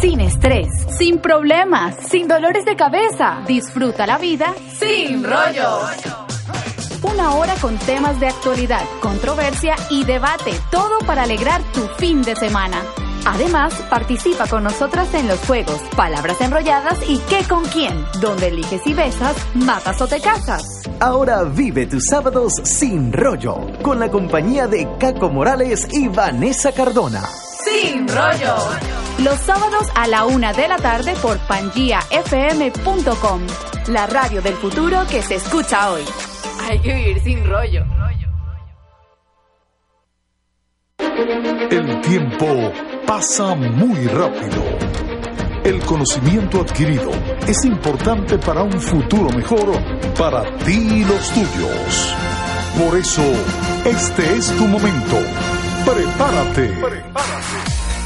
Sin estrés, sin problemas, sin dolores de cabeza. Disfruta la vida sin rollo. Una hora con temas de actualidad, controversia y debate, todo para alegrar tu fin de semana. Además, participa con nosotras en los juegos Palabras Enrolladas y ¿Qué con quién? Donde eliges y besas, matas o te casas. Ahora vive tus sábados sin rollo, con la compañía de Caco Morales y Vanessa Cardona. Sin rollo. Los sábados a la una de la tarde por pangiafm.com, la radio del futuro que se escucha hoy. Hay que vivir sin rollo. El tiempo pasa muy rápido. El conocimiento adquirido es importante para un futuro mejor para ti y los tuyos. Por eso, este es tu momento. Prepárate.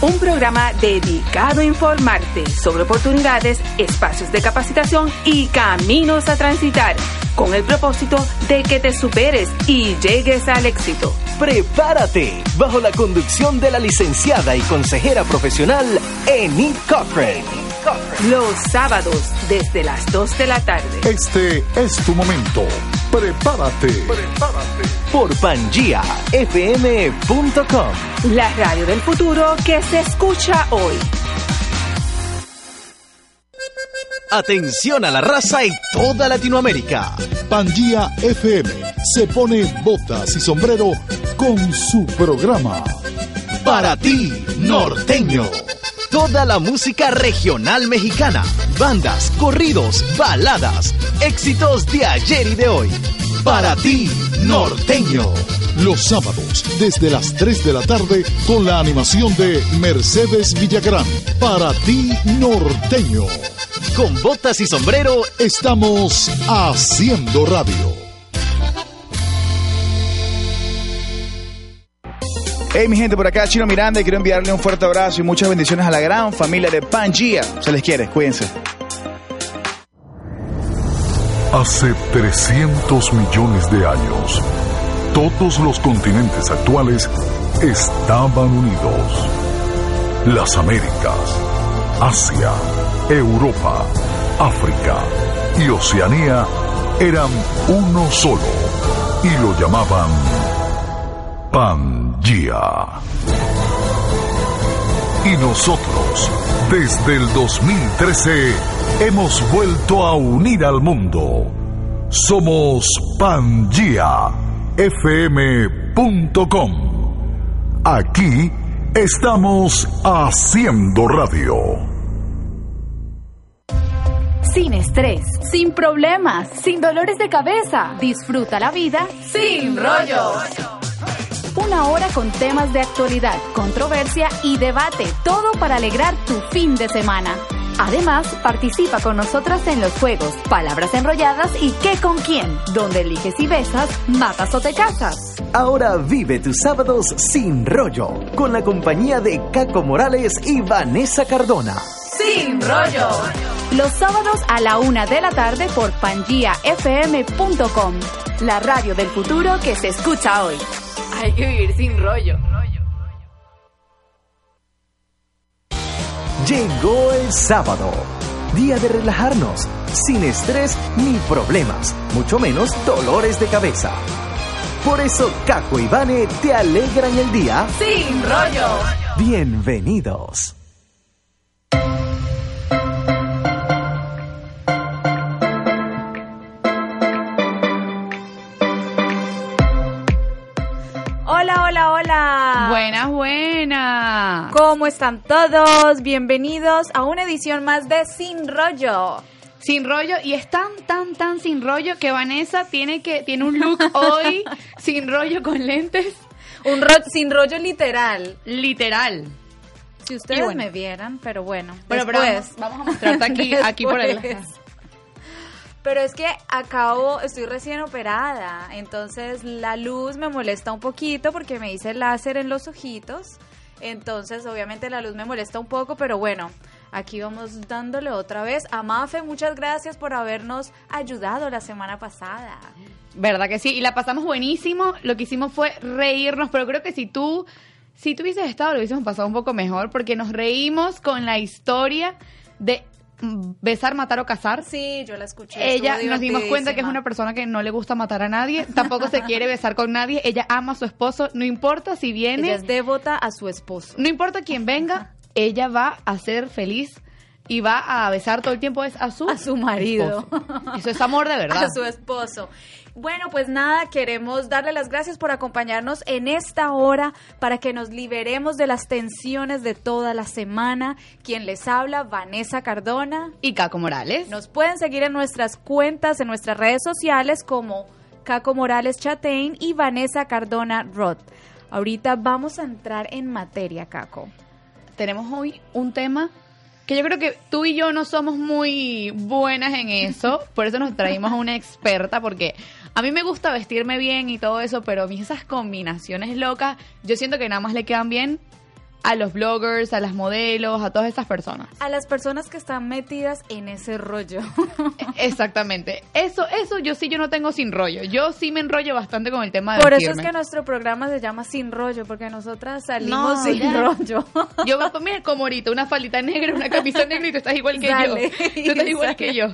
Un programa dedicado a informarte sobre oportunidades, espacios de capacitación y caminos a transitar, con el propósito de que te superes y llegues al éxito. Prepárate, bajo la conducción de la licenciada y consejera profesional Enid Cochran. Los sábados, desde las 2 de la tarde. Este es tu momento. Prepárate. Prepárate. Por pangiafm.com. La radio del futuro que se escucha hoy. Atención a la raza y toda Latinoamérica. Pangía FM se pone botas y sombrero con su programa. Para ti, norteño. Toda la música regional mexicana, bandas, corridos, baladas, éxitos de ayer y de hoy. Para ti, norteño. Los sábados, desde las 3 de la tarde, con la animación de Mercedes Villagrán. Para ti, norteño. Con botas y sombrero, estamos haciendo radio. Hey mi gente, por acá Chino Miranda y quiero enviarle un fuerte abrazo y muchas bendiciones a la gran familia de Pangea. Se les quiere, cuídense. Hace 300 millones de años, todos los continentes actuales estaban unidos. Las Américas, Asia, Europa, África y Oceanía eran uno solo y lo llamaban Y nosotros, desde el 2013, hemos vuelto a unir al mundo. Somos pangiafm.com. Aquí estamos haciendo radio. Sin estrés, sin problemas, sin dolores de cabeza. Disfruta la vida sin rollo. Una hora con temas de actualidad, controversia y debate, todo para alegrar tu fin de semana. Además, participa con nosotras en los juegos Palabras Enrolladas y ¿Qué con quién? Donde eliges y besas, matas o te casas. Ahora vive tus sábados sin rollo, con la compañía de Caco Morales y Vanessa Cardona. Sin rollo. Los sábados a la una de la tarde por pangiafm.com, la radio del futuro que se escucha hoy. Hay que vivir sin rollo. Llegó el sábado, día de relajarnos, sin estrés ni problemas, mucho menos dolores de cabeza. Por eso Caco y Vane te alegran el día sin rollo. Bienvenidos. Buenas, buenas. ¿Cómo están todos? Bienvenidos a una edición más de Sin Rollo. Sin rollo y es tan tan tan sin rollo que Vanessa tiene que tiene un look hoy sin rollo con lentes, un ro sin rollo literal. Literal. Si ustedes bueno. me vieran, pero bueno. Bueno, pero después. vamos, vamos a mostrarte aquí, aquí por el... Pero es que acabo, estoy recién operada, entonces la luz me molesta un poquito porque me hice láser en los ojitos. Entonces, obviamente la luz me molesta un poco, pero bueno, aquí vamos dándole otra vez. A Mafe, muchas gracias por habernos ayudado la semana pasada. ¿Verdad que sí? Y la pasamos buenísimo. Lo que hicimos fue reírnos, pero creo que si tú, si tú hubieses estado, lo hubiésemos pasado un poco mejor, porque nos reímos con la historia de besar, matar o casar. Sí, yo la escuché. Ella nos dimos cuenta que es una persona que no le gusta matar a nadie, tampoco se quiere besar con nadie, ella ama a su esposo, no importa si viene, Ella es devota a su esposo. no importa quién venga, ella va a ser feliz y va a besar todo el tiempo es a su A su marido. esposo. Eso es amor de verdad. a su esposo. Bueno, pues nada, queremos darle las gracias por acompañarnos en esta hora para que nos liberemos de las tensiones de toda la semana. Quien les habla, Vanessa Cardona. Y Caco Morales. Nos pueden seguir en nuestras cuentas, en nuestras redes sociales como Caco Morales Chatein y Vanessa Cardona Roth. Ahorita vamos a entrar en materia, Caco. tenemos hoy un tema que yo creo que tú y yo no somos muy buenas en eso, por eso nos traímos a una experta, porque a mí me gusta vestirme bien y todo eso, pero esas combinaciones locas, yo siento que nada más le quedan bien a los bloggers, a las modelos, a todas esas personas. A las personas que están metidas en ese rollo. Exactamente. Eso, eso yo sí, yo no tengo sin rollo. Yo sí me enrollo bastante con el tema de Por eso es que nuestro programa se llama Sin Rollo, porque nosotras salimos No, sin ya. rollo. Yo me mira como ahorita una faldita negra, una camisa negra y tú estás igual que yo. Tú estás igual sale. que yo.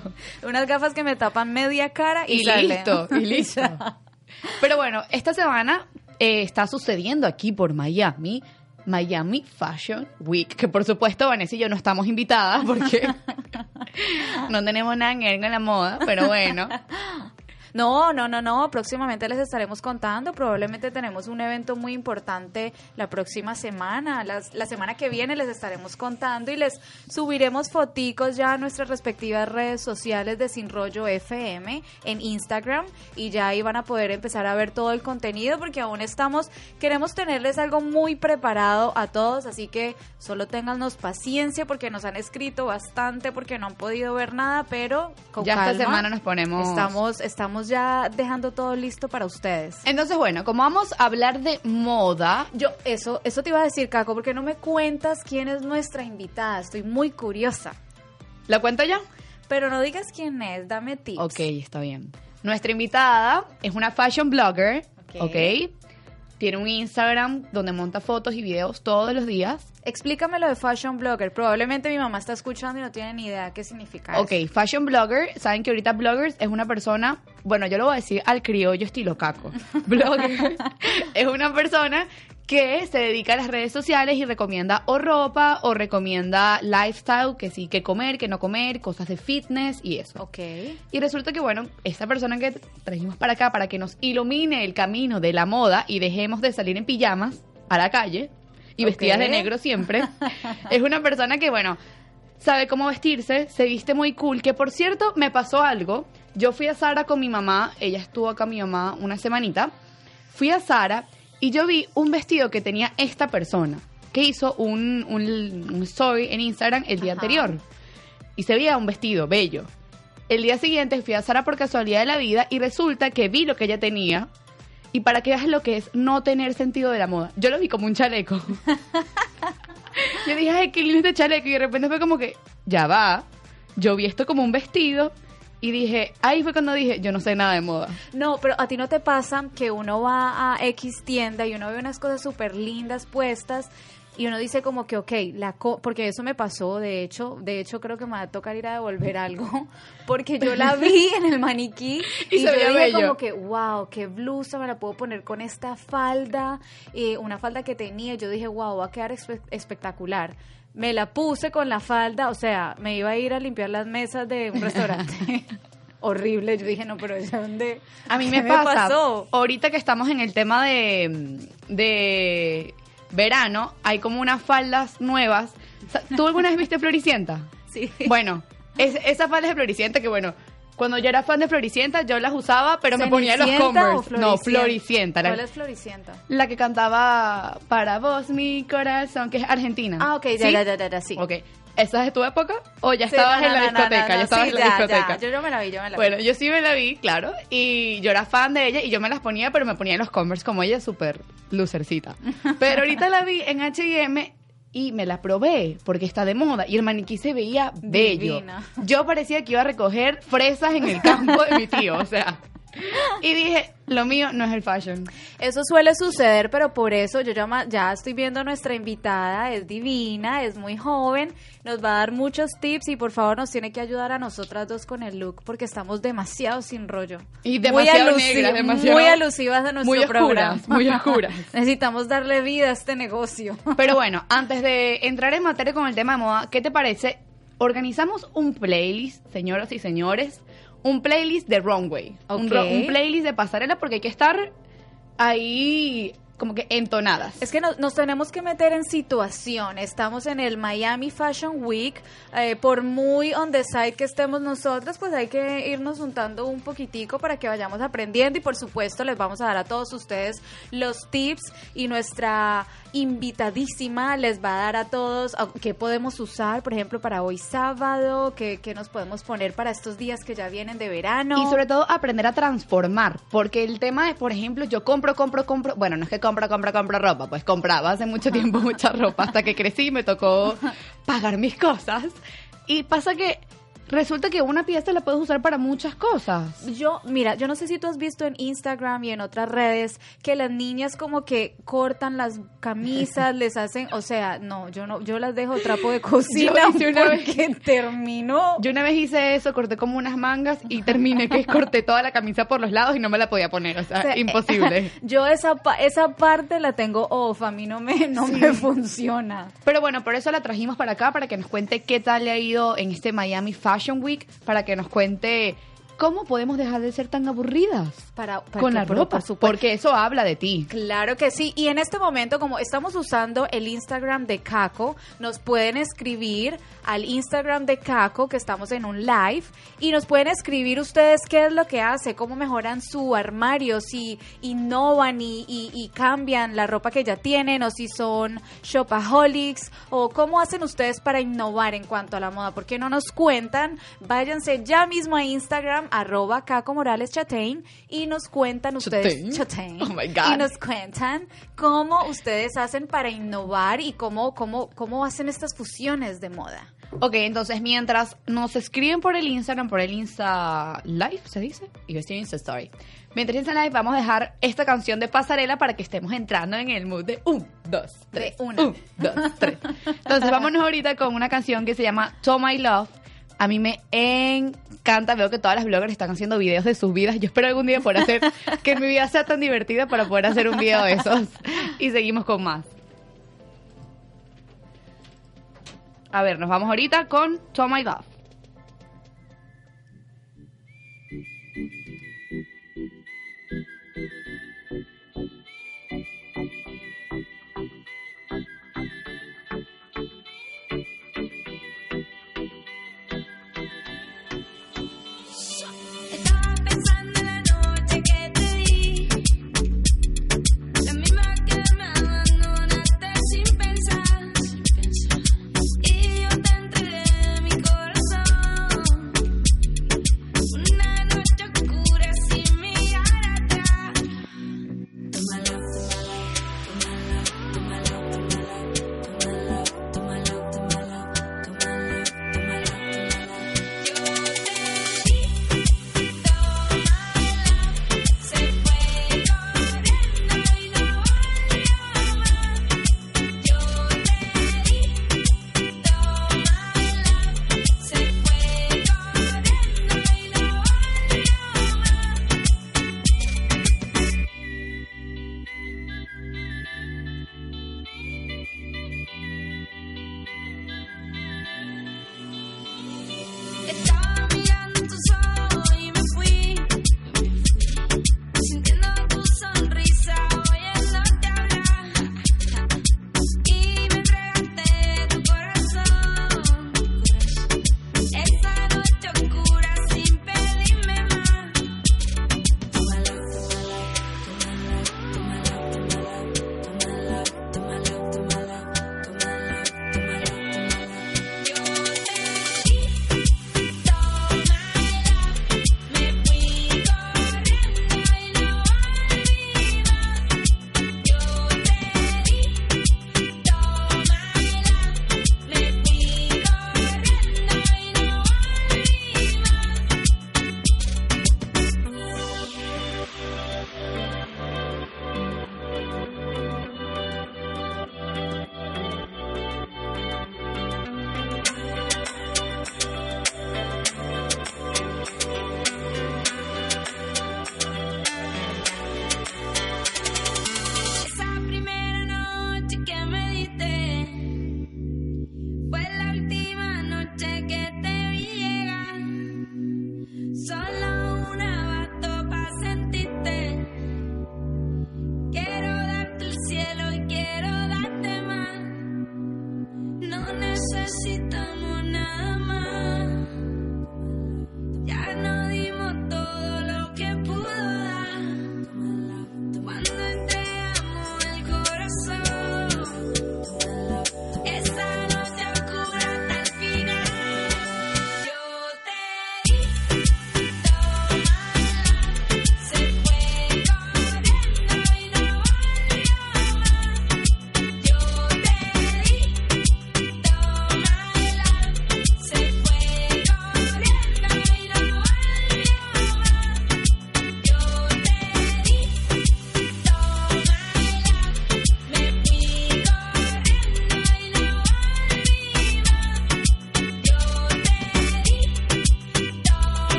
Unas gafas que me tapan media cara y, y sale. listo, y listo. Pero bueno, esta semana eh, está sucediendo aquí por Miami, Miami Fashion Week, que por supuesto Vanessa y yo no estamos invitadas porque no tenemos nada ver con la moda, pero bueno. No, no, no, no. Próximamente les estaremos contando. Probablemente tenemos un evento muy importante la próxima semana. Las- la semana que viene les estaremos contando y les subiremos foticos ya a nuestras respectivas redes sociales de Sin Rollo FM en Instagram y ya ahí van a poder empezar a ver todo el contenido porque aún estamos, queremos tenerles algo muy preparado a todos, así que solo téngannos paciencia porque nos han escrito bastante porque no han podido ver nada, pero con Ya esta semana nos ponemos- Estamos, estamos ya dejando todo listo para ustedes. Entonces, bueno, como vamos a hablar de moda, Yo, eso, eso te iba a decir, Caco, porque no me cuentas quién es nuestra invitada. Estoy muy curiosa. ¿la cuento yo? Pero no digas quién es, dame tips. Ok, está bien. Nuestra invitada es una fashion blogger, Ok. ok. Tiene un Instagram donde monta fotos y videos todos los días. Explícame lo de fashion blogger. Probablemente mi mamá está escuchando y no tiene ni idea qué significa Ok, eso. fashion blogger, saben que ahorita bloggers es una persona, bueno, yo lo voy a decir al criollo estilo caco. Blogger es una persona que se dedica a las redes sociales y recomienda o ropa o recomienda lifestyle, que sí, que comer, que no comer, cosas de fitness y eso. Ok. Y resulta que, bueno, esta persona que trajimos para acá para que nos ilumine el camino de la moda y dejemos de salir en pijamas a la calle y vestidas de negro siempre, es una persona que, bueno, sabe cómo vestirse, se viste muy cool, que por cierto, me pasó algo. Yo fui a Sara con mi mamá, ella estuvo acá mi mamá una semanita, fui a Sara y yo vi un vestido que tenía esta persona, que hizo un, un, un story en Instagram el día Ajá. anterior. Y se veía un vestido bello. El día siguiente fui a Sara por casualidad de la vida y resulta que vi lo que ella tenía. Y para que veas lo que es no tener sentido de la moda. Yo lo vi como un chaleco. yo dije, ay, qué lindo este chaleco. Y de repente fue como que, ya va. Yo vi esto como un vestido. Y dije, ahí fue cuando dije, yo no sé nada de moda. No, pero a ti no te pasa que uno va a X tienda y uno ve unas cosas súper lindas puestas y uno dice como que, ok, la co- porque eso me pasó, de hecho, de hecho creo que me va a tocar ir a devolver algo, porque yo la vi en el maniquí Y y, yo dije bello. como que, wow, qué blusa me la puedo poner con esta falda, eh, una falda que tenía, yo dije, wow, va a quedar espe- espectacular. Me la puse con la falda, o sea, me iba a ir a limpiar las mesas de un restaurante. Horrible, yo dije, no, pero ¿es dónde? A mí ¿Qué me pasa, pasó? ahorita que estamos en el tema de, de verano, hay como unas faldas nuevas. ¿Tú alguna vez viste Floricienta? Sí. Bueno, es, esa falda de Floricienta que bueno, Cuando yo era fan de Floricienta, yo las usaba, pero me ponía los ¿Cenicienta o Converse. No, Floricienta. la- ¿Cuál es Floricienta? La que cantaba Para vos, mi corazón, que es argentina. Ah, ok, ya, ¿Sí? ya, ya, ya, ya, sí. Ok. ¿Esa es de tu época? ¿O ya Sí, estabas no, en la no, no, discoteca? no, no, ya estabas sí, en la ya, discoteca. ya. Yo, yo me la vi, yo me la Bueno, vi. yo sí me la vi, claro. Y yo era fan de ella y yo me las ponía, pero me ponía los Converse como ella, súper lucercita. Pero ahorita la vi en H&M y me la probé porque está de moda y el maniquí se veía bello. Divina. Yo parecía que iba a recoger fresas en el campo de mi tío, o sea. Y dije, lo mío no es el fashion. Eso suele suceder, pero por eso yo ya, estoy viendo a nuestra invitada, es divina, es muy joven, nos va a dar muchos tips y por favor nos tiene que ayudar a nosotras dos con el look porque estamos demasiado sin rollo. Y demasiado muy negras, demasiado- muy alusivas a nuestro muy oscuras, programa. muy oscuras. Necesitamos darle vida a este negocio. Pero bueno, antes de entrar en materia con el tema de moda, ¿qué te parece? Organizamos un playlist, señoras y señores, un playlist de runway, un, Ok. ro- un playlist de pasarela porque hay que estar ahí como que entonadas. Es que nos, nos tenemos que meter en situación. Estamos en el Miami Fashion Week. eh, por muy on the side que estemos nosotras, pues hay que irnos juntando un poquitico para que vayamos aprendiendo. Y por supuesto, les vamos a dar a todos ustedes los tips. Y nuestra invitadísima les va a dar a todos ah, qué podemos usar, por ejemplo, para hoy sábado, qué, qué nos podemos poner para estos días que ya vienen de verano. Y sobre todo aprender a transformar, porque el tema es, por ejemplo, yo compro, compro, compro, bueno, no es que compro, compro, compro ropa, pues compraba hace mucho tiempo mucha ropa hasta que crecí y me tocó pagar mis cosas. Y pasa que resulta que una pieza la puedes usar para muchas cosas. Yo, mira, yo no sé si tú has visto en Instagram y en otras redes que las niñas como que cortan las camisas, les hacen, o sea, no, yo no, yo las dejo trapo de cocina Yo una vez- terminó. Yo una vez hice eso, corté como unas mangas y terminé que corté toda la camisa por los lados y no me la podía poner, o sea, O sea, imposible. Yo esa pa- esa parte la tengo off, a mí no me no me funciona. Pero bueno, por eso la trajimos para acá, para que nos cuente qué tal le ha ido en este Miami Fashion Week, para que nos cuente cómo podemos dejar de ser tan aburridas Para, para con que- la ropa, por porque eso habla de ti. Claro que sí. Y en este momento, como estamos usando el Instagram de Caco, nos pueden escribir al Instagram de Caco, que estamos en un live, y nos pueden escribir ustedes qué es lo que hace, cómo mejoran su armario, si innovan y, y- y cambian la ropa que ya tienen, o si son shopaholics, o cómo hacen ustedes para innovar en cuanto a la moda. ¿Por qué no nos cuentan? Váyanse ya mismo a Instagram, arroba Caco Morales Chatain, y nos cuentan ustedes. Chatain. Chatain. Oh my God. Y nos cuentan cómo ustedes hacen para innovar y cómo, cómo, cómo hacen estas fusiones de moda. Ok, entonces mientras nos escriben por el Instagram, por el Insta Live, ¿se dice? Y yo estoy en Insta Story. Mientras Insta Live vamos a dejar esta canción de pasarela para que estemos entrando en el mood de un, dos, tres. De una. Un, dos, tres. Entonces vámonos ahorita con una canción que se llama To My Love. A mí me encanta, veo que todas las bloggers están haciendo videos de sus vidas. Yo espero algún día poder hacer que mi vida sea tan divertida para poder hacer un video de esos. Y seguimos con más. A ver, nos vamos ahorita con To My Love.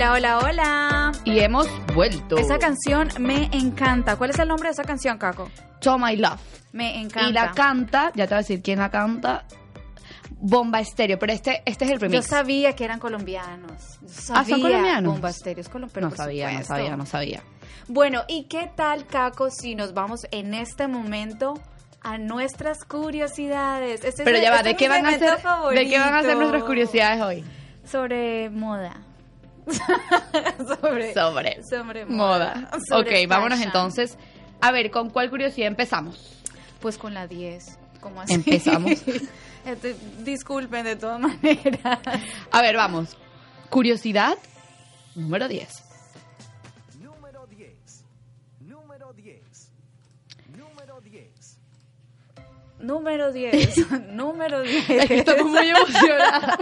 Hola, hola, hola. Y hemos vuelto. Esa canción me encanta. ¿Cuál es el nombre de esa canción, Caco? To My Love. Me encanta. Y la canta, ya te voy a decir quién la canta, Bomba Estéreo, pero este, este es el Yo remix. sabía que eran colombianos. Yo Ah, ¿son colombianos? Bomba Estéreo es colom- pero no sabía, no sabía, no sabía. Bueno, ¿y qué tal, Caco, si nos vamos en este momento a nuestras curiosidades? Este es Pero ya va, este ¿de qué van a ser, ¿de qué van a ser nuestras curiosidades hoy? Sobre moda. sobre, Sobre sobre moda. Sobre ok, vámonos entonces. A ver, ¿con cuál curiosidad empezamos? Pues con la 10. ¿Cómo así? Empezamos. Este, disculpen de todas maneras. A ver, vamos. Curiosidad número 10. Número 10. Número 10. Es que estamos muy emocionadas.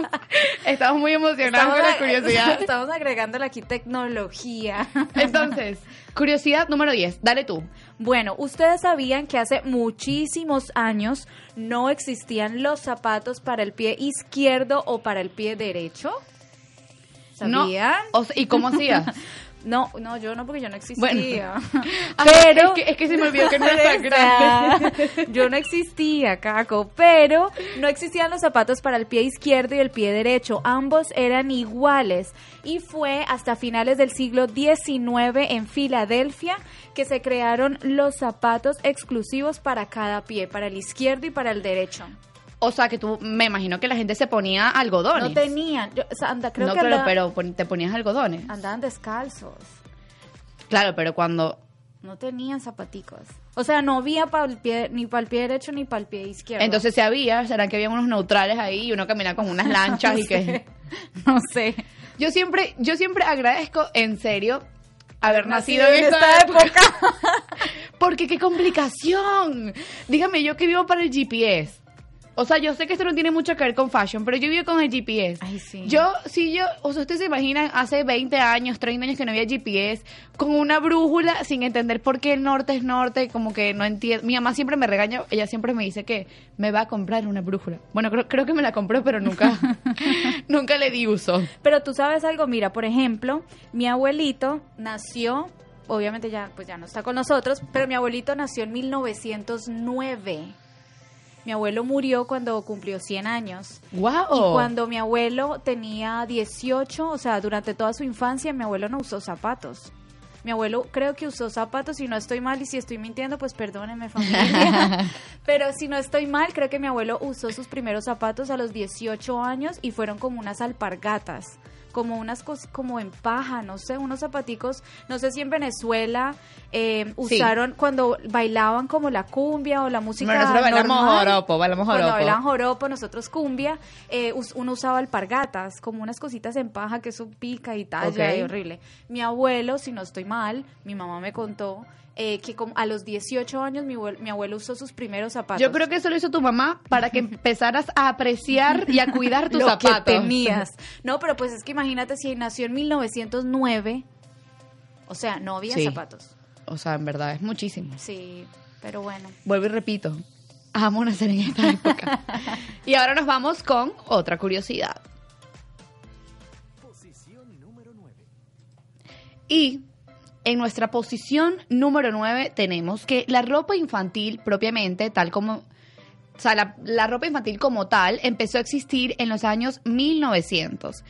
Estamos muy emocionadas con la curiosidad. Estamos agregándole aquí tecnología. Entonces, curiosidad número 10. Dale tú. Bueno, ustedes sabían que hace muchísimos años no existían los zapatos para el pie izquierdo o para el pie derecho. No, ¿Sabían? o sea, ¿Y cómo hacías? No, no, yo no, porque yo no existía. Bueno. pero es que, es que se me olvidó que no era tan grande. Yo no existía, Caco, pero no existían los zapatos para el pie izquierdo y el pie derecho. Ambos eran iguales. Y fue hasta finales del siglo XIX en Filadelfia que se crearon los zapatos exclusivos para cada pie, para el izquierdo y para el derecho. O sea, que tú, me imagino que la gente se ponía algodones. No tenían, yo- o sea, anda, creo no, que claro, andaba- pero pon- te ponías algodones. andaban descalzos. Claro, pero cuando... No tenían zapaticos. O sea, no había para el pie, ni para el pie derecho ni para el pie izquierdo. Entonces si había, será que había unos neutrales ahí y uno caminaba con unas lanchas y que... no sé. Yo siempre, yo siempre agradezco, en serio, haber nacido, Nacido en esta época. Porque qué complicación. Dígame, yo que vivo para el GPS. O sea, yo sé que esto no tiene mucho que ver con fashion, pero yo vivo con el GPS. Ay, sí. Yo, si yo, o sea, ustedes se imaginan hace 20 años, 30 años que no había GPS, con una brújula sin entender por qué el norte es norte, como que no entiendo. Mi mamá siempre me regaña, ella siempre me dice que me va a comprar una brújula. Bueno, creo, creo que me la compró, pero nunca, nunca le di uso. Pero tú sabes algo, mira, por ejemplo, mi abuelito nació, obviamente ya, pues ya no está con nosotros, pero mi abuelito nació en 1909. Mi abuelo murió cuando cumplió 100 años. ¡Wow! Y cuando mi abuelo tenía 18, o sea, durante toda su infancia, mi abuelo no usó zapatos. Mi abuelo creo que usó zapatos y no estoy mal y si estoy mintiendo pues perdónenme familia. Pero si no estoy mal creo que mi abuelo usó sus primeros zapatos a los 18 años y fueron como unas alpargatas, como unas cosas como en paja, no sé, unos zapaticos, no sé si en Venezuela eh, usaron cuando bailaban como la cumbia o la música Bueno, nosotros bailamos joropo, bailamos Cuando joropo. bailaban joropo, nosotros cumbia, eh, uno usaba alpargatas, como unas cositas en paja que eso pica y talla Ok. y horrible. Mi abuelo, si no estoy mal, mi mamá me contó eh, que como a los 18 años mi abuelo, mi abuelo usó sus primeros zapatos. Yo creo que eso lo hizo tu mamá para que empezaras a apreciar y a cuidar tus Lo que zapatos. tenías. No, pero pues es que imagínate si nació en 1909, o sea, no había Sí. zapatos. o sea, en verdad es muchísimo. Sí, pero bueno. Vuelvo y repito, amo nacer en esta época. y ahora nos vamos con otra curiosidad. Y en nuestra posición número 9 tenemos que la ropa infantil propiamente, tal como... O sea, la, ropa infantil como tal empezó a existir en los años 1900.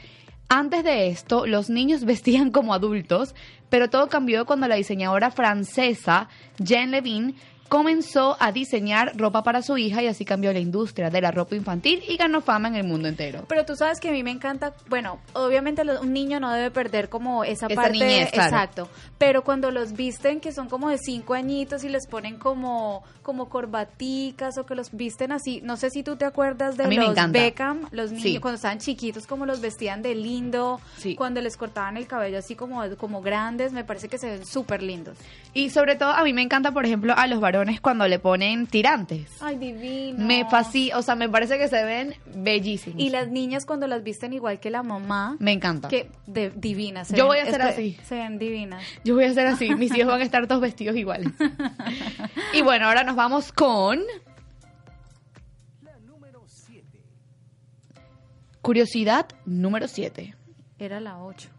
Antes de esto, los niños vestían como adultos, pero todo cambió cuando la diseñadora francesa Jean Levin comenzó a diseñar ropa para su hija y así cambió la industria de la ropa infantil y ganó fama en el mundo entero. Pero tú sabes que a mí me encanta, bueno, obviamente un niño no debe perder como esa Esa parte, niñez, claro. exacto, pero cuando los visten que son como de cinco añitos y les ponen como como corbaticas o que los visten así, no sé si tú te acuerdas de los. Beckham, los niños Sí. cuando estaban chiquitos como los vestían de lindo, Sí. cuando les cortaban el cabello así como como grandes, me parece que se ven súper lindos. Y sobre todo a mí me encanta, por ejemplo, a los varones cuando le ponen tirantes. Ay, divino. Me fascina, o sea, me parece que se ven bellísimos. Y las niñas cuando las visten igual que la mamá, Me encanta. que de, divinas. se Yo ven- voy a ser espe- así. Se ven divinas. Yo voy a hacer así, mis hijos van a estar todos vestidos iguales. y bueno, ahora nos vamos con... Curiosidad número 7. Era la 8.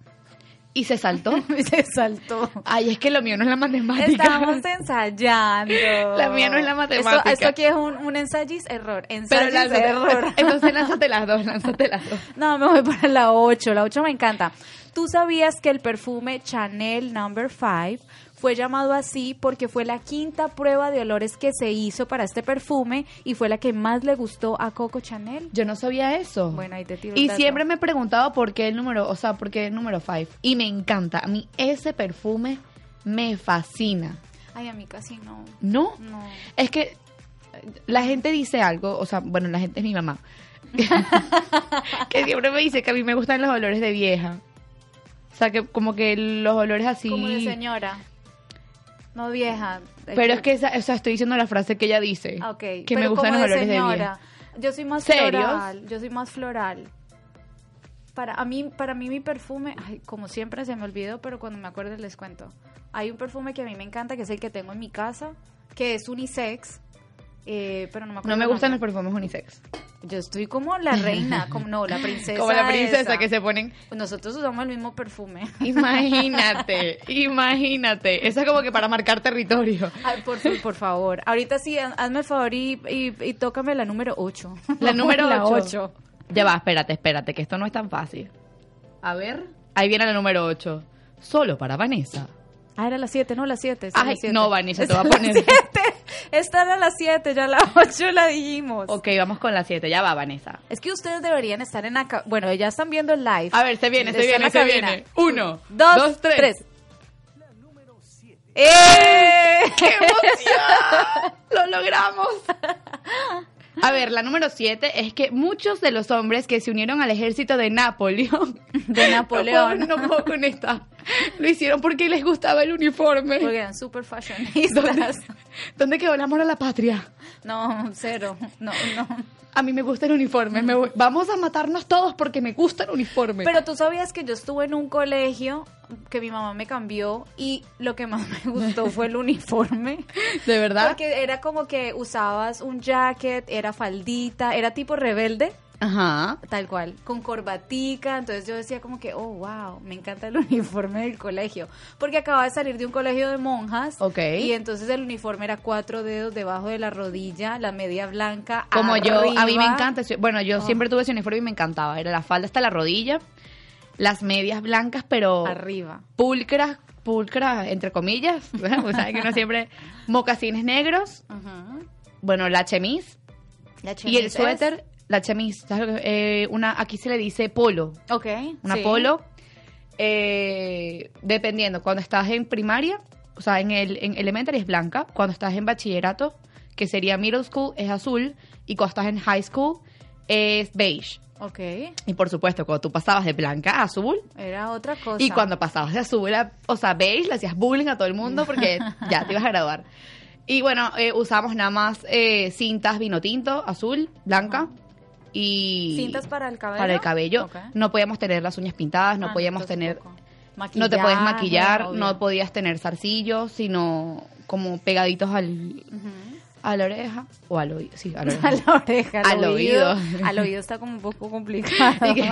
Y se saltó. Se saltó. Ay, es que lo mío no es la matemática. Estamos ensayando. La mía no es la matemática. Esto, esto aquí es un, un ensayis error. Pero Ensayis lánzate, error. entonces lánzate las dos, lánzate las dos. No, me voy para la 8. La 8 me encanta. ¿Tú sabías que el perfume Chanel Number 5 fue llamado así porque fue la quinta prueba de olores que se hizo para este perfume y fue la que más le gustó a Coco Chanel? Yo no sabía eso. Bueno, ahí te tiro Y siempre me he preguntado por qué el número, o sea, por qué el número 5. Y me encanta. A mí ese perfume me fascina. Ay, a mí casi no. ¿No? No. Es que la gente dice algo, o sea, bueno, la gente es mi mamá. que siempre me dice que a mí me gustan los olores de vieja. O sea, que como que los olores así. Como de señora. No vieja. Pero es que, esa, o sea, estoy diciendo la frase que ella dice. Ah, Ok, Que pero me gustan los de olores de señora. vieja. Yo soy más ¿Serios? floral. Yo soy más floral. Para a mí, para mí mi perfume, ay, como siempre se me olvidó, pero cuando me acuerdo les cuento. Hay un perfume que a mí me encanta, que es el que tengo en mi casa, que es unisex, eh, pero no me acuerdo. No me el gustan los perfumes unisex. Yo estoy como la reina, como no, la princesa. Como la princesa esa. que se ponen. Nosotros usamos el mismo perfume. Imagínate, imagínate. Eso es como que para marcar territorio. Ay, por, por favor. Ahorita sí, haz- hazme el favor y, y, y tócame la número 8. La número La 8. ocho. Ya va, espérate, espérate, que esto no es tan fácil. A ver. Ahí viene la número 8. Solo para Vanessa. Ah, era la 7, no la 7. Ay, no, Vanessa, te voy a poner. Esta era la 7, ya la 8 la dijimos. Ok, vamos con la 7. Ya va, Vanessa. Es que ustedes deberían estar en la... ca- Bueno, ya están viendo el live. A ver, se viene, se viene, la se cabina. viene. Uno, Dos, dos, tres. tres. ¡Eh! ¡Qué emoción! ¡Lo logramos! A ver, la número 7 es que muchos de los hombres que se unieron al ejército de Napoleón. De Napoleón. No puedo, no puedo con esta. Lo hicieron porque les gustaba el uniforme. Porque eran súper fashionistas. ¿Dónde quedó el amor a la patria? No, cero. No, no. A mí me gusta el uniforme. me voy- Vamos a matarnos todos porque me gusta el uniforme. Pero tú sabías que yo estuve en un colegio que mi mamá me cambió y lo que más me gustó fue el uniforme. ¿De verdad? Porque era como que usabas un jacket, era faldita, era tipo rebelde. Ajá. Tal cual, con corbatica, entonces yo decía como que, oh, wow, me encanta el uniforme del colegio, porque acababa de salir de un colegio de monjas, Ok. y entonces el uniforme era cuatro dedos debajo de la rodilla, la media blanca, Como yo, a mí me encanta. Bueno, yo Oh. siempre tuve ese uniforme y me encantaba. Era la falda hasta la rodilla, las medias blancas, pero Arriba. pulcras, pulcras, entre comillas. o sea, que uno siempre. Mocasines negros, Ajá. bueno, la chemise La y chemise el suéter, la chemise. ¿sabes lo que- eh, una, aquí se le dice polo. Ok. Una sí. polo. eh, dependiendo, cuando estás en primaria, o sea, en el en elementary es blanca. Cuando estás en bachillerato, que sería middle school, es azul. Y cuando estás en high school, es beige. Ok. Y por supuesto, cuando tú pasabas de blanca a azul, Era otra cosa. y cuando pasabas de azul a, o sea, beige, le hacías bullying a todo el mundo porque ya te ibas a graduar. Y bueno, eh, usamos nada más eh, cintas vino tinto, azul, blanca. Y ¿Cintas para el cabello? para el cabello. No podíamos tener las uñas pintadas, no Ah, podíamos tener no te puedes Maquillaje, maquillar, obvio. no podías tener zarcillos, sino como pegaditos al, a la oreja o al oído. Sí, a la oreja. A la oreja, al, Al oído. oído. Al oído está como un poco complicado. Que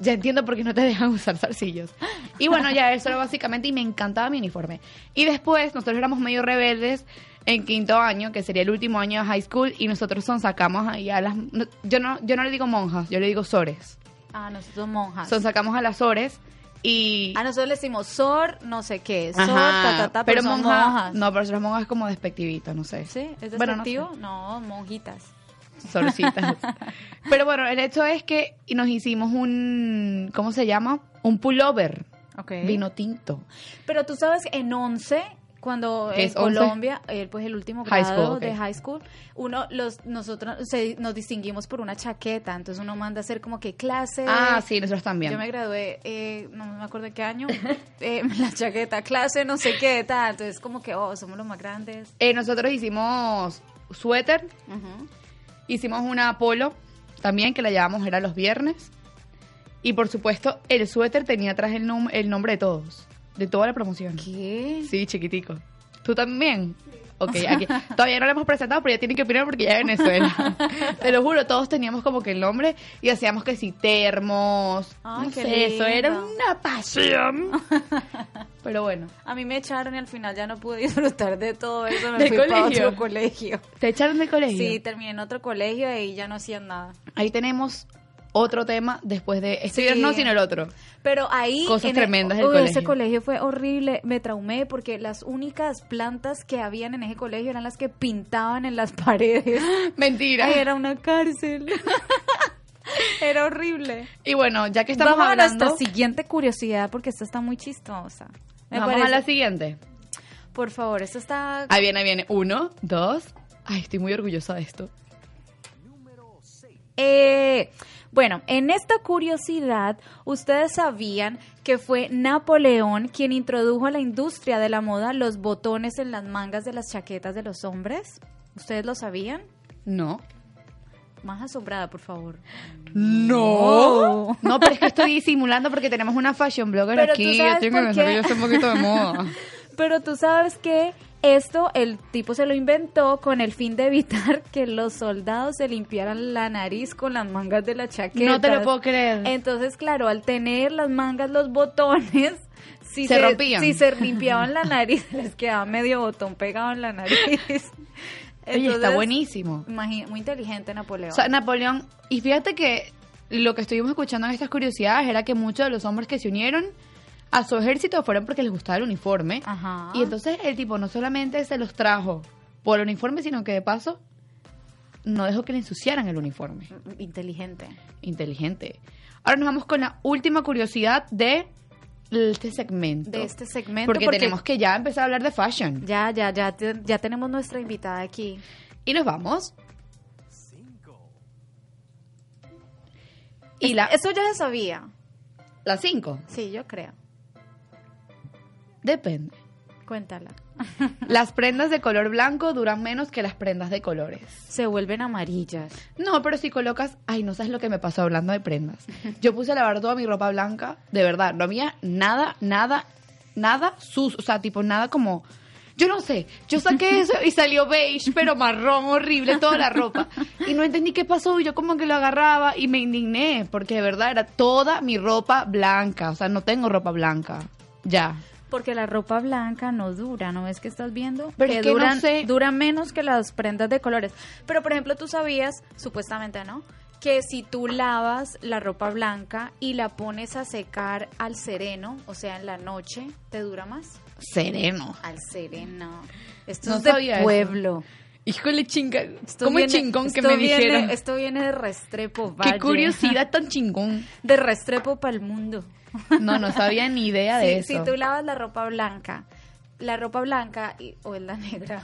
ya entiendo por qué no te dejan usar zarcillos. Y bueno, ya eso era básicamente y me encantaba mi uniforme. Y después nosotros éramos medio rebeldes en quinto año, que sería el último año de high school, y nosotros son sacamos ahí a las... no- yo, no, yo no le digo monjas, yo le digo sores. Ah, nosotros monjas. Son sacamos a las sores y... A nosotros le decimos sor, no sé qué, sor, Ajá, ta, ta, ta, pero, son monja- monjas. No, pero las monjas es como despectivito, no sé. ¿Sí? ¿Es Bueno, no despectivo? no, monjitas. Sorcitas. pero bueno, el hecho es que nos hicimos un... ¿Cómo se llama? Un pullover. Ok. Vino tinto. Pero tú sabes que en 11, cuando ¿Qué en 11? Colombia, eh, pues el último High grado school, de high school, uno, los, nosotros se- nos distinguimos por una chaqueta, entonces uno manda a hacer como que clase. Ah, sí, nosotros también. Yo me gradué, eh, no me acuerdo qué año, eh, la chaqueta, clase, no sé qué, tal. Entonces, como que, oh, somos los más grandes. Eh, nosotros hicimos suéter, hicimos una polo también que la llevamos era los viernes. Y por supuesto, el suéter tenía atrás el, nom- el nombre de todos, de toda la promoción. ¿Qué? Sí, chiquitico. ¿Tú también? Ok, aquí. Todavía no lo hemos presentado, pero ya tienen que opinar porque ya es Venezuela. Te lo juro, todos teníamos como que el nombre y hacíamos que si termos. Ay, no qué sé, eso era una pasión. Pero bueno, A mí me echaron y al final ya no pude disfrutar de todo eso, me ¿Del fui para colegio? otro colegio. ¿te echaron del colegio? Sí, terminé en otro colegio y ya no hacían nada. Ahí tenemos otro tema después de este Sí. no, sino el otro. Pero ahí... Cosas en el- tremendas del uy, colegio. Ese colegio fue horrible, me traumé porque las únicas plantas que habían en ese colegio eran las que pintaban en las paredes. Mentira. Ay, era una cárcel. era horrible. Y bueno, ya que estamos Vamos hablando, a nuestra siguiente curiosidad porque esta está muy chistosa. Me vamos a la siguiente. Por favor, esto está... Ahí viene, ahí viene. Uno, dos. Ay, estoy muy orgullosa de esto. Eh, bueno, en esta curiosidad, ustedes sabían que fue Napoleón quien introdujo a la industria de la moda los botones en las mangas de las chaquetas de los hombres. ¿Ustedes lo sabían? No. Más asombrada, por favor. No. No, pero es que estoy disimulando porque tenemos una fashion blogger Pero aquí. Yo tengo que un poquito de moda. Pero tú sabes que esto el tipo se lo inventó con el fin de evitar que los soldados se limpiaran la nariz con las mangas de la chaqueta. No te lo puedo creer. Entonces, claro, al tener las mangas, los botones, si Se rompían. Si se limpiaban la nariz, les quedaba medio botón pegado en la nariz. Oye, está buenísimo. Muy inteligente Napoleón. O sea, Napoleón, y fíjate que lo que estuvimos escuchando en estas curiosidades era que muchos de los hombres que se unieron a su ejército fueron porque les gustaba el uniforme. Ajá. Y entonces el tipo no solamente se los trajo por el uniforme, sino que de paso no dejó que le ensuciaran el uniforme. inteligente. Inteligente. Ahora nos vamos con la última curiosidad de este segmento. De este segmento. porque, tenemos que ya empezar a hablar de fashion. Ya, ya, ya, ya tenemos nuestra invitada aquí. Y nos vamos. Y la, Eso ya se sabía. la cinco. Sí, yo creo. Depende. Cuéntala. Las prendas de color blanco duran menos que las prendas de colores. Se vuelven amarillas. No, pero si colocas, ay, no sabes lo que me pasó hablando de prendas. Yo puse a lavar toda mi ropa blanca, de verdad, no había nada, nada, nada sus, o sea, tipo nada como yo no sé, yo saqué eso y salió beige, pero marrón, horrible, toda la ropa. Y no entendí qué pasó y yo como que lo agarraba y me indigné, porque de verdad era toda mi ropa blanca, o sea, no tengo ropa blanca. Ya. Porque la ropa blanca no dura, ¿no ves que estás viendo? Pero es que no duran, sé. menos que las prendas de colores. Pero, por ejemplo, tú sabías, supuestamente, ¿no? Que si tú lavas la ropa blanca y la pones a secar al sereno, o sea, en la noche, ¿te dura más? Sereno. Al sereno. Esto No es de sabía eso. pueblo. Híjole, chinga. Esto ¿Cómo es viene- chingón que me viene- dijeron? Esto viene de Restrepo, Valle. Qué curiosidad tan chingón. De Restrepo para el mundo. No, no sabía ni idea de eso. si tú lavas la ropa blanca, la ropa blanca y- o es la negra,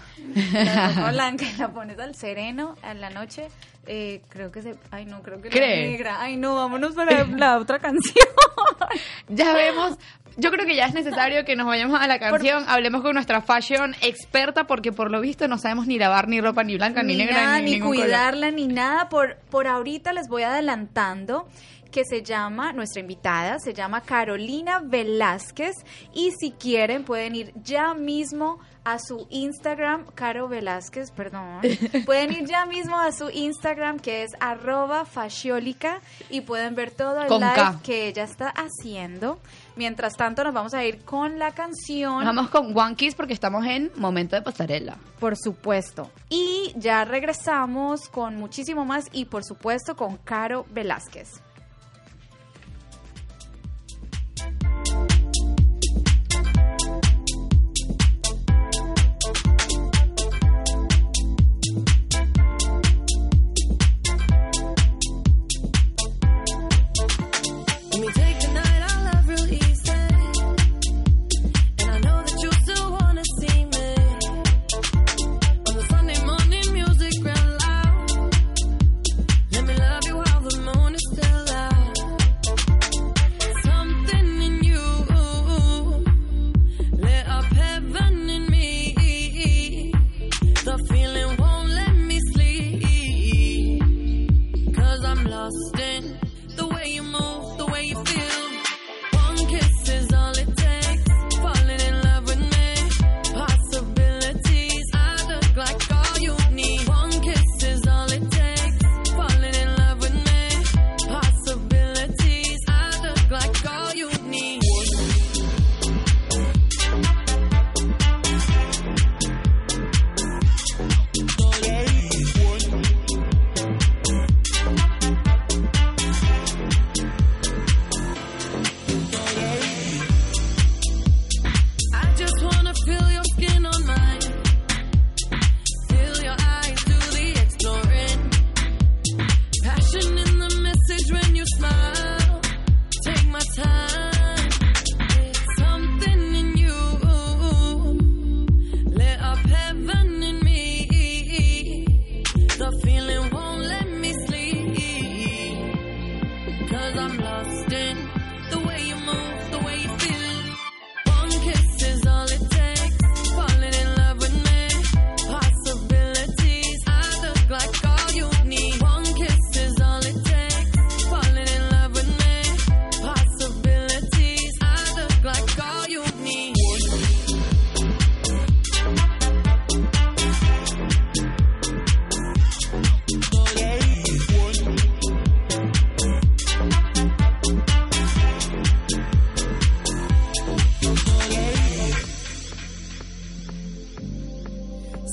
la ropa blanca y la pones al sereno en la noche, eh, creo que se... Ay, no, creo que la ¿Crees? negra. Ay, no, vámonos para la otra canción. Ya vemos, Yo creo que ya es necesario que nos vayamos a la canción, hablemos con nuestra fashion experta, porque por lo visto no sabemos ni lavar ni ropa ni blanca, ni, negra, nada, ni, ni color. cuidarla, ni nada. Por, por ahorita les voy adelantando que se llama, nuestra invitada se llama Carolina Velázquez y si quieren pueden ir ya mismo a su Instagram, Caro Velázquez, perdón, pueden ir ya mismo a su Instagram que es arroba fashiólica y pueden ver todo el Con live K. que ella está haciendo. Mientras tanto nos vamos a ir con la canción. Vamos con One Kiss porque estamos en momento de pasarela. Por supuesto. Y ya regresamos con muchísimo más y por supuesto con Caro Velázquez.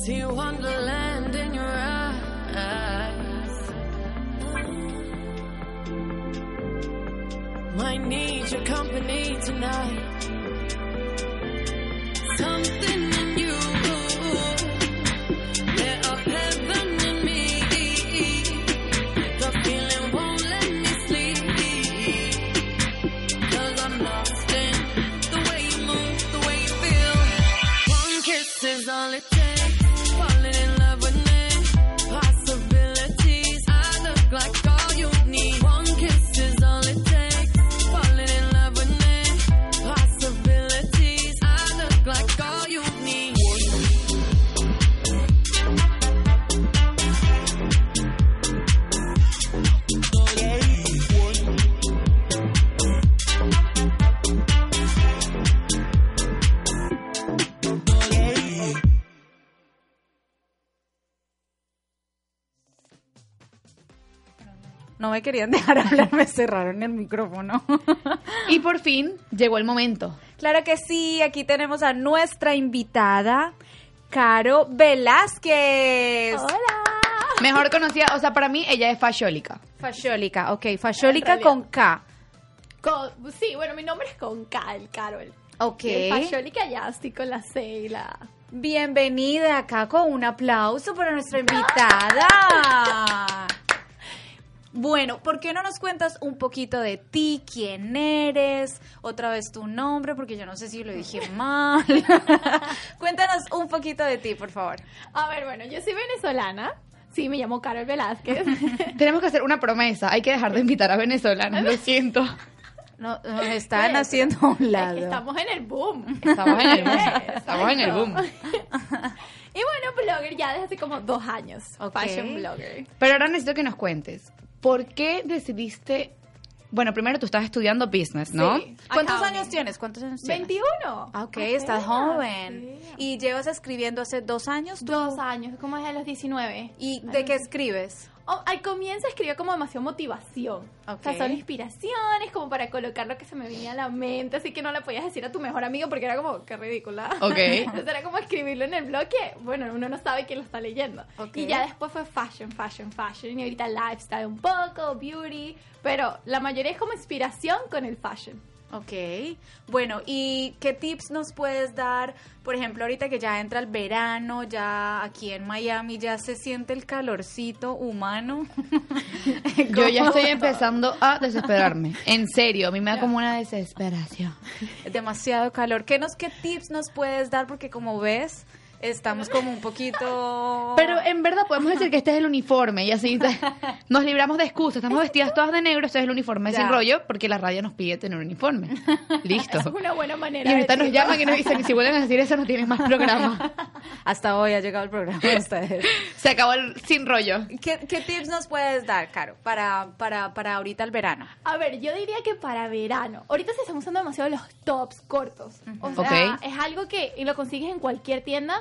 See wonderland in your eyes. Might need your company tonight. Something me querían dejar hablar, me cerraron el micrófono. Y por fin llegó el momento. claro que sí, aquí tenemos a nuestra invitada, Caro Velázquez. Mejor conocida, o sea, para mí ella es fashiólica. Fashiólica, ok, fashiólica con K. Con- sí, bueno, mi nombre es con K, el Carol. Ok. Fashiólica ya estoy con la C y la... Bienvenida acá con un aplauso para nuestra invitada. Bueno, ¿por qué no nos cuentas un poquito de ti? ¿Quién eres? Otra vez tu nombre, porque yo no sé si lo dije mal. Cuéntanos un poquito de ti, por favor. A ver, bueno, yo soy venezolana. Sí, me llamo Carol Velázquez. Tenemos que hacer una promesa. Hay que dejar de invitar a venezolanos, lo siento. No, nos están haciendo a un lado. Estamos en el boom. Estamos en el boom. Estamos en el boom. Y bueno, blogger ya desde hace como dos años. Fashion blogger. Pero ahora necesito que nos cuentes, ¿por qué decidiste... Bueno, primero tú estabas estudiando business, ¿no? Sí. ¿Cuántos años tienes? ¿Cuántos años tienes? 21. Ah, ok, Apenas, estás joven. ¿Y llevas escribiendo hace dos años? tú? Dos años, como desde los 19. ¿Y de qué escribes? Oh, al comienzo escribía como demasiado motivación. O sea, son inspiraciones como para colocar lo que se me venía a la mente, así que no le podías decir a tu mejor amigo porque era como, qué ridícula. Ok. Entonces era como escribirlo en el blog que, bueno, uno no sabe quién lo está leyendo. Ok. Y ya después fue fashion, fashion, fashion. Y ahorita lifestyle un poco, beauty, pero la mayoría es como inspiración con el fashion. Ok, bueno, ¿y qué tips nos puedes dar? Por ejemplo, ahorita que ya entra el verano, ya aquí en Miami ya se siente el calorcito humano. Yo ya estoy empezando a desesperarme. En serio, a mí me da como una desesperación. Demasiado calor. ¿Qué, nos, ¿Qué tips nos puedes dar? Porque como ves, estamos como un poquito... Pero en verdad podemos decir que este es el uniforme y así nos libramos de excusas. Estamos vestidas todas de negro, este es el uniforme Ya. sin rollo porque la radio nos pide tener uniforme. Listo. Es una buena Y manera de ahorita nos llaman y nos dicen, si vuelven a decir eso no tienen más programa. Hasta hoy ha llegado el programa de ustedes. Se acabó el sin rollo. ¿Qué, qué tips nos puedes dar, Caro, para, para, para ahorita el verano? A ver, yo diría que para verano. Ahorita se están usando demasiado los tops cortos. O sea, es algo que y lo consigues en cualquier tienda,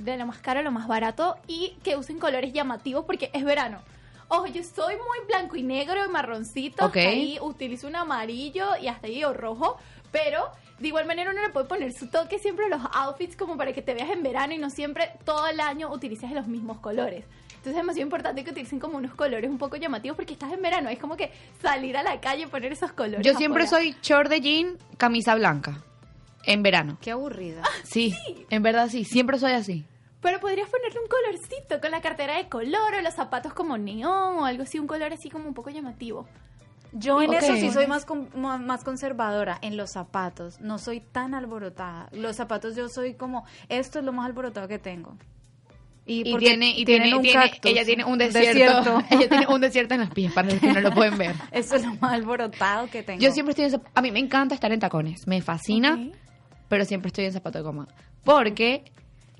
de lo más caro a lo más barato, y que usen colores llamativos porque es verano. Ojo, yo soy muy blanco y negro y marroncito. Ok. hasta ahí utilizo un amarillo y hasta ahí o rojo, pero de igual manera uno le puede poner su toque siempre a los outfits como para que te veas en verano y no siempre todo el año utilices los mismos colores. Entonces es demasiado importante que utilicen como unos colores un poco llamativos porque estás en verano. Es como que salir a la calle y poner esos colores. Yo siempre afuera. soy short de jean, camisa blanca. En verano. Qué aburrida. Sí, en verdad sí, siempre soy así. Pero podrías ponerle un colorcito con la cartera de color o los zapatos como neón o algo así, un color así como un poco llamativo. Yo en eso sí soy más, con- más conservadora, en los zapatos. No soy tan alborotada. Los zapatos yo soy como, esto es lo más alborotado que tengo. Y, tiene, y tienen tiene, un tiene- cactus, ella tiene un desierto. desierto. ella tiene un desierto en los pies para los que no lo pueden ver. Eso es lo más alborotado que tengo. Yo siempre estoy a mí me encanta estar en tacones, me fascina. Pero siempre estoy en zapato de goma, porque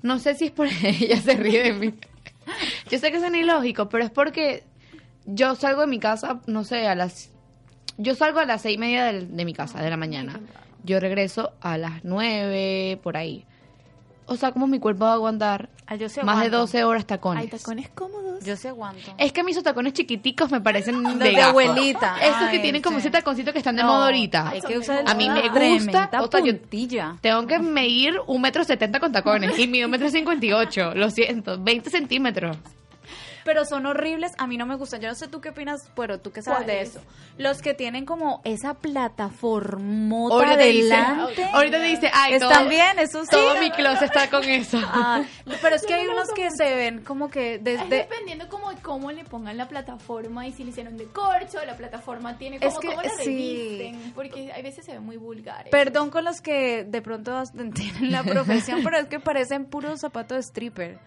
no sé si es por ella se ríe de mí. Yo sé que es ilógico, pero es porque yo salgo de mi casa, no sé, a las yo salgo a las seis y media del- de mi casa de la mañana. Yo regreso a las nueve por ahí. O sea, como mi cuerpo va a aguantar Ah, yo sí más de aguanto. 12 horas tacones. Hay tacones cómodos. Yo sí aguanto. Es que a mí esos tacones chiquiticos me parecen de, de abuelita. Esos que tienen como sí. ese taconcito que están de No, moda ahorita. Hay que usar A mí me gusta, tremenda o sea, yo- puntilla. Tengo que medir un metro setenta con tacones y mido un metro cincuenta y ocho. Lo siento, 20 centímetros. Pero son horribles, a mí no me gustan. Yo no sé tú qué opinas, pero tú qué sabes de eso. Los que tienen como esa plataformota Ahorita te dice, adelante. ahorita te dice, ay, ¿Están todo- bien? Eso sí. Todo mi closet está con eso. Ah, pero es que hay unos que se ven como que Es desde... dependiendo como de cómo le pongan la plataforma y si le hicieron de corcho, la plataforma tiene como Es que cómo la sí. revisten, porque a veces se ven muy vulgares. Perdón con los que de pronto tienen la profesión, pero es que parecen puros zapatos de stripper.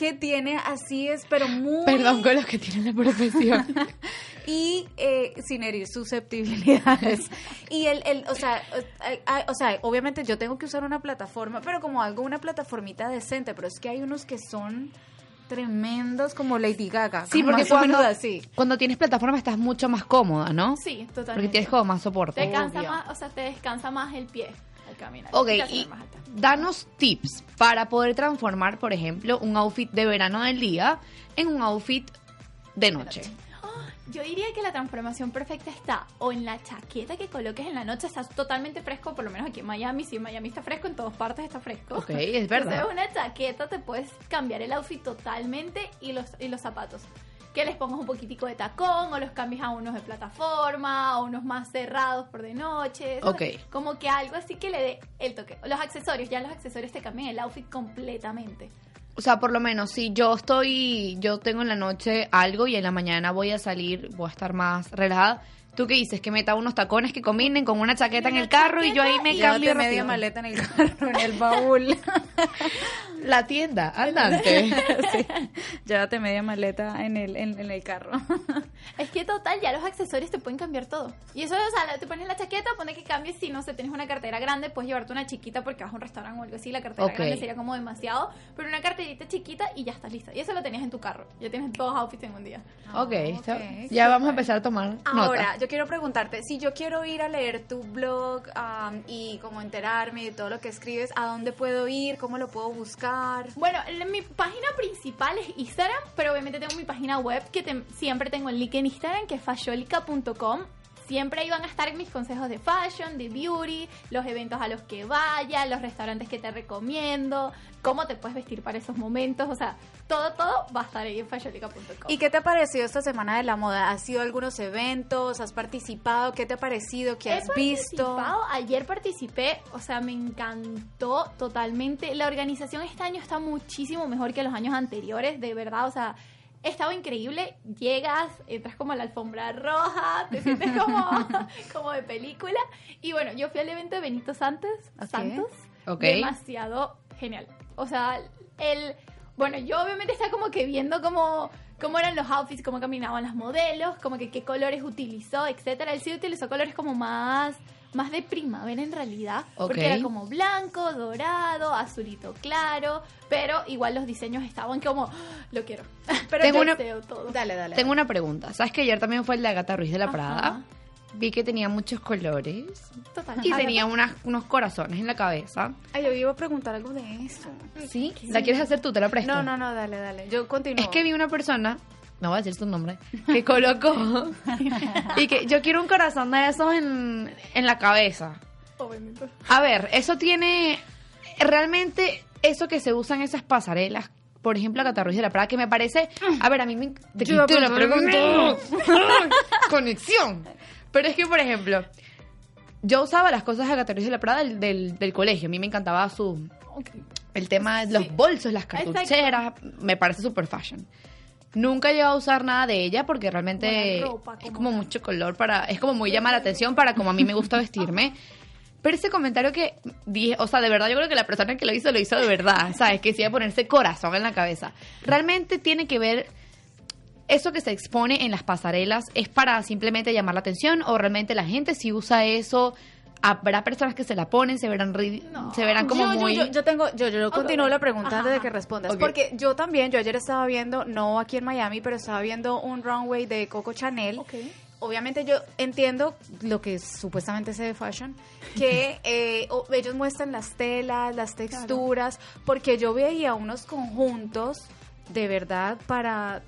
Que tiene así es, pero muy... Perdón con los que tienen la profesión. y eh, sin herir susceptibilidades. y el, el o, sea, o sea, obviamente yo tengo que usar una plataforma, pero como algo, una plataformita decente, pero es que hay unos que son tremendos como Lady Gaga. Sí, porque cuando, así. cuando tienes plataforma estás mucho más cómoda, ¿no? Sí, Porque totalmente. tienes como más soporte. Te cansa más, o sea, te descansa más el pie caminar. Ok, y más alta. danos tips para poder transformar, por ejemplo, un outfit de verano del día en un outfit de noche. Yo diría que la transformación perfecta está o en la chaqueta que coloques en la noche, estás totalmente fresco, por lo menos aquí en Miami, si en Miami está fresco, en todas partes está fresco. Ok, es verdad. Entonces una chaqueta te puedes cambiar el outfit totalmente y los, y los zapatos. Que les pongas un poquitico de tacón o los cambies a unos de plataforma o unos más cerrados por de noche. ¿sabes? Ok. Como que algo así que le dé el toque. Los accesorios, ya los accesorios te cambian el outfit completamente. O sea, por lo menos si yo estoy, yo tengo en la noche algo y en la mañana voy a salir, voy a estar más relajada. ¿Tú qué dices? Que meta unos tacones que combinen con una chaqueta en el carro y yo ahí me Y cambio media maleta en el carro, en el baúl. La tienda, andante. Sí. Llévate media maleta en el, en, en el carro. Es que total, ya los accesorios te pueden cambiar todo. Y eso, o sea, te pones la chaqueta, pone que cambies. Si no sé, tienes una cartera grande, puedes llevarte una chiquita porque vas a un restaurante o algo así. La cartera grande sería como demasiado. Pero una carterita chiquita y ya estás lista. Y eso lo tenías en tu carro. Ya tienes dos outfits en un día. ok, está- ok. ya vamos a empezar a tomar Ahora, nota. yo quiero preguntarte, si yo quiero ir a leer tu blog y como enterarme de todo lo que escribes, ¿a dónde puedo ir? ¿Cómo lo puedo buscar? Bueno, la- mi página principal es Instagram, pero obviamente tengo mi página web que siempre tengo el link en Instagram, que es fasholica.com. Siempre ahí van a estar mis consejos de fashion, de beauty, los eventos a los que vaya, los restaurantes que te recomiendo, cómo te puedes vestir para esos momentos, o sea, todo, todo va a estar ahí en fasholica.com. ¿Y qué te ha parecido esta semana de la moda? ¿Has ido a algunos eventos? ¿Has participado? ¿Qué te ha parecido? ¿Qué He has visto? participado, Ayer participé, o sea, me encantó totalmente. La organización este año está muchísimo mejor que los años anteriores, de verdad, o sea, estaba increíble. Llegas, entras como a la alfombra roja, te sientes como, como de película. Y bueno, yo fui al evento de Benito Santos, Ok. Santos, Ok. demasiado genial. O sea, el bueno, yo obviamente estaba como que viendo cómo, cómo eran los outfits, cómo caminaban las modelos, como que qué colores utilizó, etcétera. Él sí utilizó colores como más más de primavera en realidad, porque era como blanco, dorado, azulito claro, pero igual los diseños estaban como ¡ah! lo quiero. Pero Tengo yo una- deseo todo. Dale, dale. Tengo una pregunta. ¿Sabes que ayer también fue el de Agatha Ruiz de la Ajá. Prada? Vi que tenía muchos colores Total. y Agatha- tenía unas, unos corazones en la cabeza. Ay, yo iba a preguntar algo de eso. ¿Sí? ¿La quieres hacer tú? Te la presto. No, no, no, dale, dale. Yo continúo. Es que vi una persona, no voy a decir su nombre, que colocó y que yo quiero un corazón de esos en, en la cabeza. A ver, eso tiene realmente eso que se usa en esas pasarelas. Por ejemplo, Agatha Ruiz de la Prada, que me parece. A ver, a mí me. Te Yo preguntar pregunta. Conexión. Pero es que, por ejemplo, yo usaba las cosas de Agatha Ruiz de la Prada del, del, del colegio. A mí me encantaba su. El tema de los Sí. bolsos, las Exacto. cartucheras. Me parece super fashion. Nunca he llegado a usar nada de ella porque realmente Como es como tal. mucho color para. Es como muy llama la atención para como a mí me gusta vestirme. Pero ese comentario que dije, o sea, de verdad yo creo que la persona que lo hizo lo hizo de verdad, ¿sabes? Que sí iba a ponerse corazón en la cabeza. Realmente tiene que ver eso que se expone en las pasarelas es para simplemente llamar la atención o realmente la gente si usa eso habrá personas que se la ponen, se verán No. se verán como yo, muy yo, yo tengo, yo, yo continúo la pregunta antes de que respondas. Porque yo también, yo ayer estaba viendo, no aquí en Miami, pero estaba viendo un runway de Coco Chanel. Obviamente yo entiendo lo que supuestamente sé de fashion, que eh, ellos muestran las telas, las texturas, porque yo veía unos conjuntos de verdad para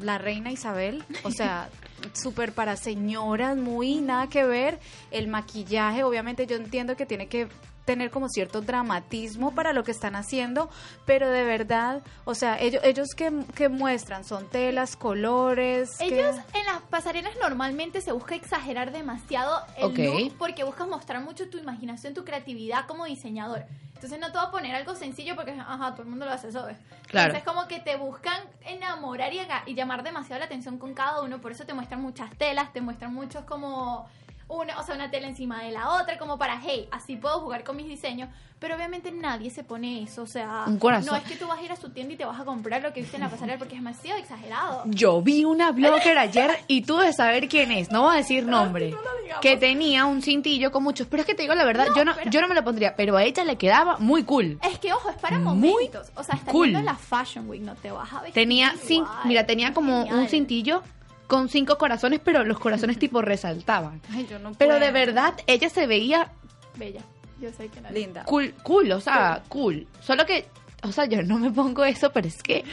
la reina Isabel, o sea, súper para señoras, muy nada que ver. El maquillaje, obviamente yo entiendo que tiene que tener como cierto dramatismo para lo que están haciendo, pero de verdad, o sea, ellos, ellos que, que muestran son telas, colores. Ellos en las pasarelas normalmente se busca exagerar demasiado el Ok. look porque buscas mostrar mucho tu imaginación, tu creatividad como diseñador. Entonces no te voy a poner algo sencillo porque, ajá, todo el mundo lo hace, ¿sabes? Claro. Entonces como que te buscan enamorar y, y llamar demasiado la atención con cada uno, por eso te muestran muchas telas, te muestran muchos como una, o sea, una tela encima de la otra, como para, hey, así puedo jugar con mis diseños, pero obviamente nadie se pone eso, o sea, Un corazón. no es que tú vas a ir a su tienda y te vas a comprar lo que viste en la pasarela porque es demasiado exagerado. Yo vi una blogger ayer y tú de saber quién es, no voy a decir nombre, no que tenía un cintillo con muchos, pero es que te digo la verdad, No, yo no pero- yo no me lo pondría, pero a ella le quedaba muy cool. Es que, ojo, es para Muy momentos. O sea, está cool. la Fashion Week, no te vas a vestir Tenía igual. mira, tenía como Genial. un cintillo con cinco corazones, pero los corazones tipo resaltaban. Ay, yo no Pero de verdad, ella se veía Bella. Yo sé que no. linda. cool, cool, o sea, cool. Solo que, o sea, yo no me pongo eso, pero es que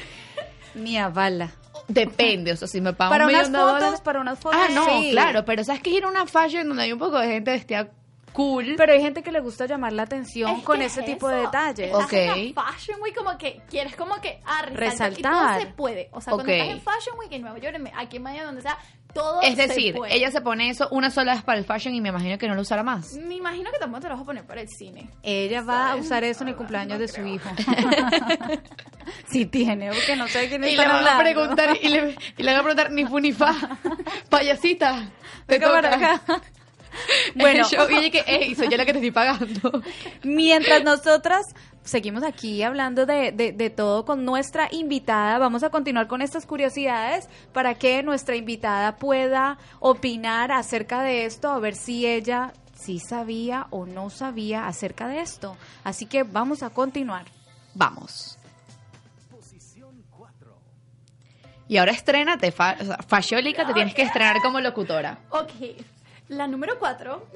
Mi avala. depende, o sea, si me pagan Para un unas de fotos, para unas fotos. Ah, no, sí. claro, pero sabes que ir a una fashion donde hay un poco de gente vestida cool. Pero hay gente que le gusta llamar la atención Es con ese es tipo de detalles. Ok. la Fashion Week como que quieres como que ah, resaltar. Y Resaltar. todo se puede. O sea, cuando Ok. estás en Fashion Week en Nueva York, aquí en Miami, donde sea, todo Es se decir, puede. ella se pone eso una sola vez para el fashion y me imagino que no lo usará más. Me imagino que tampoco te lo vas a poner para el cine. Ella va a usar eso en el cumpleaños de su hijo. sí tiene, porque no sé quién Y le van a preguntar, y le, y le van a preguntar, ni fu ni fa, payasita, te para toca. acá. Bueno, yo, que, ey, soy yo la que te estoy pagando. mientras nosotras seguimos aquí hablando de, de- de todo con nuestra invitada. Vamos a continuar con estas curiosidades para que nuestra invitada pueda opinar acerca de esto, a ver si ella sí sabía o no sabía acerca de esto. Así que vamos a continuar. Vamos. Y ahora estrénate, fa o sea, te tienes que estrenar como locutora. Ok, la número 4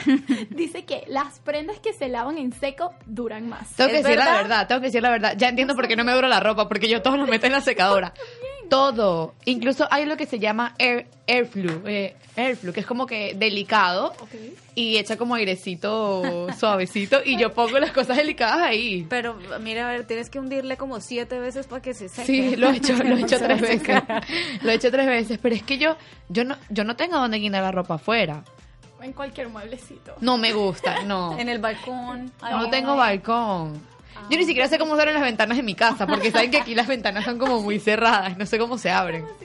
dice que las prendas que se lavan en seco duran más. Tengo que ¿Es decir la verdad? verdad, tengo que decir la verdad. Ya entiendo por qué no me dura la ropa, porque yo todo lo meto en la secadora. Todo. Incluso hay lo que se llama air, airflow, eh, airflow, que es como que delicado y echa como airecito suavecito y yo pongo las cosas delicadas ahí. Pero mira, a ver, tienes que hundirle como siete veces para que se seque. Sí, lo he hecho, lo he hecho tres veces. Lo he hecho tres veces, pero es que yo, yo no, yo no tengo donde guindar la ropa afuera. En cualquier mueblecito. No me gusta, no. En el balcón. No tengo balcón. Yo ni siquiera sé cómo se abren las ventanas de mi casa, porque saben que aquí las ventanas son como muy cerradas, no sé cómo se abren.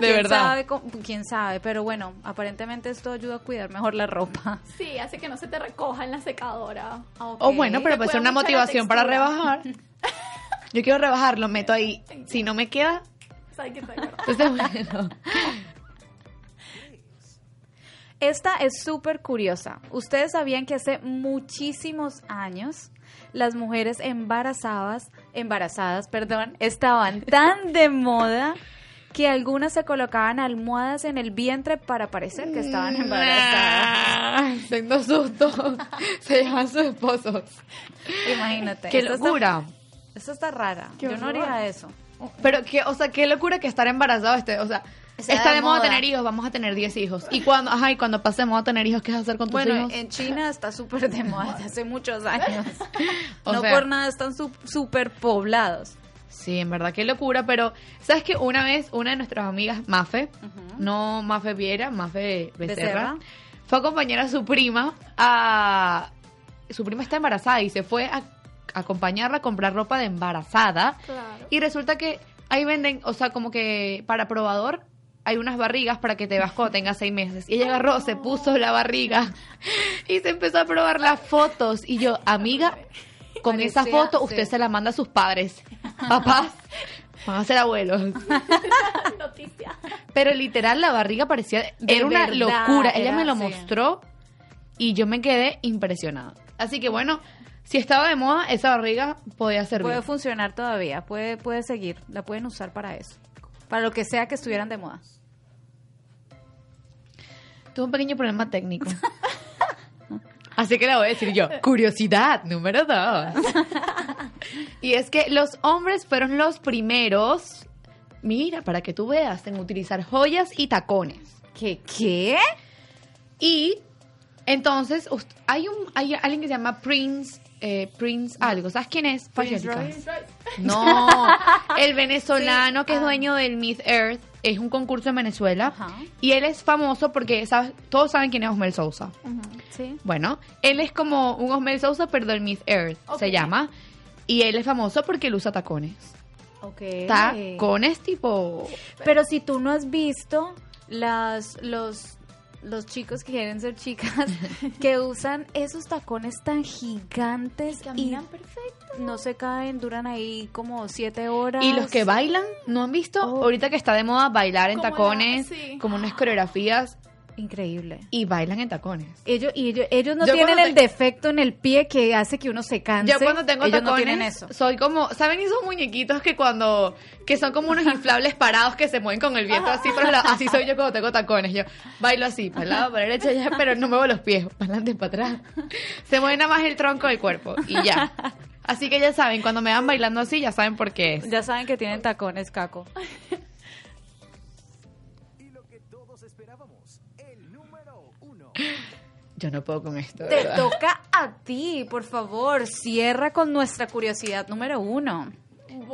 De ¿Quién verdad. Sabe, cómo- quién sabe, pero bueno, aparentemente esto ayuda a cuidar mejor la ropa. Sí, hace que no se te recoja en la secadora. O bueno, pero puede ser una motivación para rebajar. Yo quiero rebajar, lo meto ahí. Si no me queda, entonces bueno. Esta es súper curiosa. Ustedes sabían que hace muchísimos años las mujeres embarazadas, embarazadas, perdón, estaban tan de moda que algunas se colocaban almohadas en el vientre para parecer que estaban embarazadas. Tengo susto. Se llaman sus esposos. Imagínate. ¡Qué Esto está- locura! Esto está rara. Qué Yo no haría eso. Pero que, o sea, qué locura que estar embarazado esté, o sea, Está está de moda moda. tener hijos, vamos a tener 10 hijos. Y cuando, ajá, y cuando pasemos a tener hijos, ¿qué vas a hacer con tus Bueno, hijos? en China está súper de moda desde hace muchos años. O no sea- por nada están súper poblados. Sí, en verdad, qué locura, pero ¿sabes que Una vez, una de nuestras amigas, Mafe, no Mafe Viera, Mafe Becerra, Becerra. fue a acompañar a su prima a... Su prima está embarazada y se fue a acompañarla a comprar ropa de embarazada. Claro. Y resulta que ahí venden, o sea, como que para probador hay unas barrigas para que te veas cuando tengas seis meses. Y ella agarró, se puso la barriga y se empezó a probar las fotos. Y yo, amiga, con esa foto sí. usted se la manda a sus padres. Papás, van a ser abuelos. Noticia. Pero literal, la barriga parecía. De era una verdad, locura. Ella me lo mostró y yo me quedé impresionada. Así que bueno, si estaba de moda, esa barriga podía servir. Puede funcionar todavía, puede, puede seguir, la pueden usar para eso. Para lo que sea que estuvieran de moda. Tuve un pequeño problema técnico. Así que la voy a decir yo. Curiosidad número dos. y es que los hombres fueron los primeros, mira, para que tú veas, en utilizar joyas y tacones. ¿Qué? ¿Qué? Y entonces hay un hay alguien que se llama Prince eh, Prince algo. ¿Sabes quién es? Prince. Royce. No, el venezolano que es dueño del Miss Earth es un concurso en Venezuela y él es famoso porque ¿sabes? todos saben quién es Osmel Sousa. Sí. Bueno, él es como un Osmel Sousa pero del Miss Earth se llama y él es famoso porque él usa tacones. Ok. Tacones tipo Pero si tú no has visto las los los chicos que quieren ser chicas que usan esos tacones tan gigantes y, Caminan perfecto. no se caen, duran ahí como siete horas. Y los que bailan, ¿no han visto? Ahorita que está de moda bailar en la- tacones, sí. como unas coreografías, Increíble. y bailan en tacones. Ellos, y ellos, ellos no Yo tienen el te- defecto en el pie que hace que uno se canse. Yo cuando tengo ellos tacones, no tienen eso. soy como, ¿saben esos muñequitos que cuando, que son como unos inflables parados que se mueven con el viento así, pero así soy yo cuando tengo tacones. Yo bailo así, para el lado, para la derecha, ya, pero no muevo los pies, para adelante, para atrás. Se mueve nada más el tronco del cuerpo y ya. Así que ya saben, cuando me van bailando así, ya saben por qué es. Ya saben que tienen tacones, Caco. Yo no puedo con esto. Te verdad. toca a ti, por favor. Cierra con nuestra curiosidad número uno.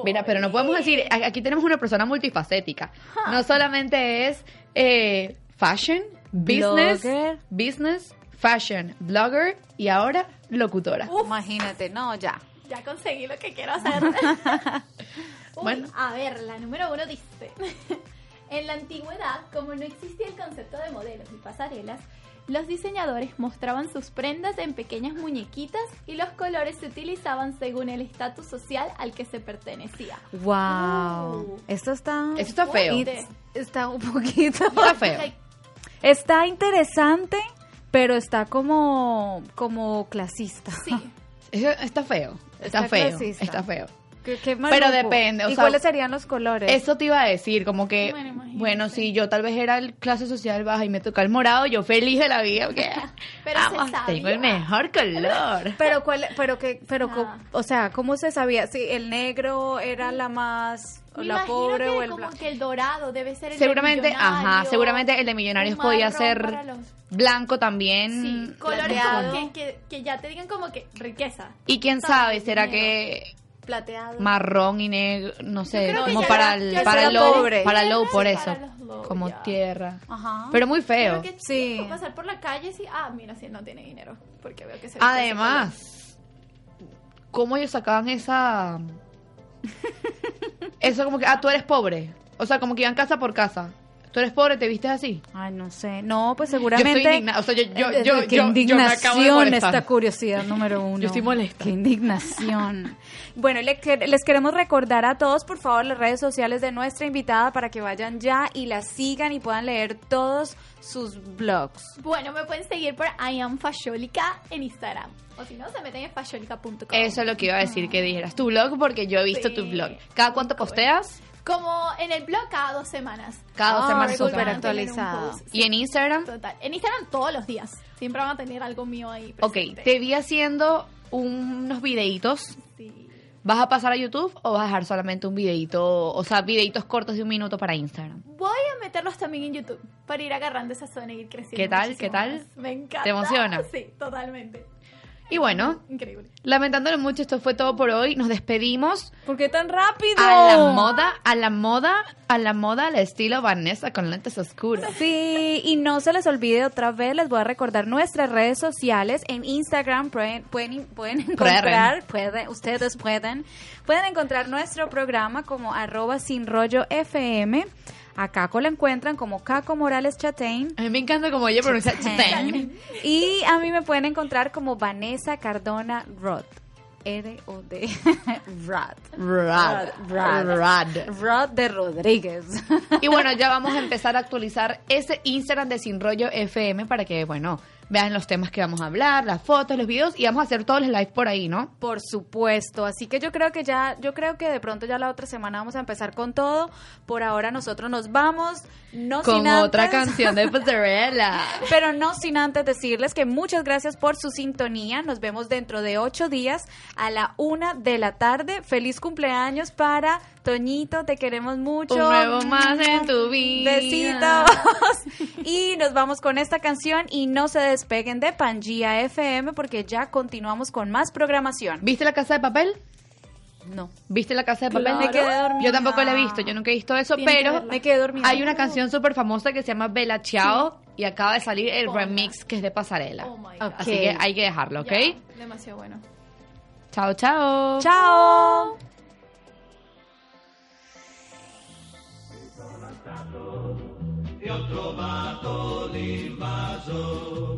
Mira, pero no podemos decir, aquí tenemos una persona multifacética. No solamente es eh, fashion, business, Blogger. business, fashion, blogger y ahora locutora. Imagínate, no, ya. Ya conseguí lo que quiero hacer. Uy, Bueno. A ver, la número uno dice: En la antigüedad, como no existía el concepto de modelos y pasarelas, Los diseñadores mostraban sus prendas en pequeñas muñequitas y los colores se utilizaban según el estatus social al que se pertenecía. Wow. Uh. Esto está. Esto está feo. Está un poquito. Está feo. Está interesante, pero está como, como clasista. sí. Está feo. Está, Está feo. clasista. Está feo. Qué- qué Pero depende, o ¿Y sea, cuáles serían los colores? Eso te iba a decir, como que, Bueno, imagínate. bueno, si yo tal vez era el clase social baja y me toca el morado, yo feliz de la vida, porque Pero se vamos, sabía. tengo el mejor color. Pero cuál, pero que, pero, Ah. o sea, ¿cómo se sabía? Si el negro era la más, o Me la imagino pobre que o el como blanco. que el dorado debe ser el Seguramente, de ajá, millonario, seguramente el de millonarios podía ser los- blanco también. Sí, colores como que, que, que ya te digan como que riqueza. Y quién sabe, será Dinero. que Plateado. marrón y negro, no sé, como para era- el, para el low, pobre. para el low Sí, por para eso, low, como ya. tierra. Ajá. Pero muy feo. Que Sí. sí. pasar por la calle y ah, mira, si no tiene dinero. Porque veo que se Además, ¿cómo ellos sacaban esa... Eso como que, ah, tú eres pobre. O sea, como que iban casa por casa. Tú eres pobre, te vistes así. Ay, no sé. No, pues Yo seguramente. estoy indignada. O sea, yo, yo, Eh, yo, qué yo- yo me acabo de indignación esta curiosidad número uno. Yo estoy molesta. Qué indignación. bueno, le que- les queremos recordar a todos, por favor, las redes sociales de nuestra invitada para que vayan ya y la sigan y puedan leer todos sus blogs. Bueno, me pueden seguir por I am Fasholica en Instagram. O si no, se meten en fasholica.com. Eso es lo que iba a decir, que dijeras tu blog, porque yo he visto Sí. tu blog. ¿Cada cuánto posteas? Como en el blog cada dos semanas. Cada dos semanas. súper actualizado. post, ¿Y en Instagram? Total. En Instagram todos los días. Siempre van a tener algo mío ahí. Ok, presente. te vi haciendo unos videitos. Sí. ¿Vas a pasar a YouTube o vas a dejar solamente un videito, o sea, videitos cortos de un minuto para Instagram? Voy a meterlos también en YouTube para ir agarrando esa zona y ir creciendo. ¿Qué tal? ¿Qué tal? más. Me encanta. ¿Te emociona? Sí, totalmente. Y bueno, Increíble. lamentándolo mucho, esto fue todo por hoy. Nos despedimos ¿Por qué tan rápido? a la moda, a la moda, a la moda al estilo Vanessa con lentes oscuros. Sí, y no se les olvide otra vez, les voy a recordar nuestras redes sociales. En Instagram pueden, pueden, pueden encontrar, pueden, ustedes pueden, pueden encontrar nuestro programa como arroba sin rollo FM. A Caco la encuentran como Caco Morales Chatain. A mí me encanta como ella pronuncia Chatain. Y a mí me pueden encontrar como Vanessa Cardona Rod. R-O-D. Rod. Rad. Rad. Rod de Rodríguez. Y bueno, ya vamos a empezar a actualizar ese Instagram de Sin Rollo FM para que, bueno, vean los temas que vamos a hablar, las fotos, los videos y vamos a hacer todos los lives por ahí, ¿no? Por supuesto, así que yo creo que ya, yo creo que de pronto ya la otra semana vamos a empezar con todo. Por ahora nosotros nos vamos, no Con sin otra antes- canción de Pasarela. Pero no sin antes decirles que muchas gracias por su sintonía. Nos vemos dentro de ocho días a la una de la tarde. Feliz cumpleaños para Toñito, te queremos mucho. Un nuevo más en tu vida. Besitos. y nos vamos con esta canción y no se despeguen de Pangía FM porque ya continuamos con más programación. ¿Viste la casa de papel? No. ¿Viste la casa de papel? Claro. Me quedé dormida. Yo tampoco la he visto, yo nunca he visto eso, Tienes pero. Me quedé dormida. hay una canción súper famosa que se llama Bella Ciao y acaba de salir el remix que es de Pasarela. Oh my God. Ok. Así que hay que dejarlo, ¿ok? Ya, demasiado bueno. Chao, chao. Chao. e ho trovato l'invaso.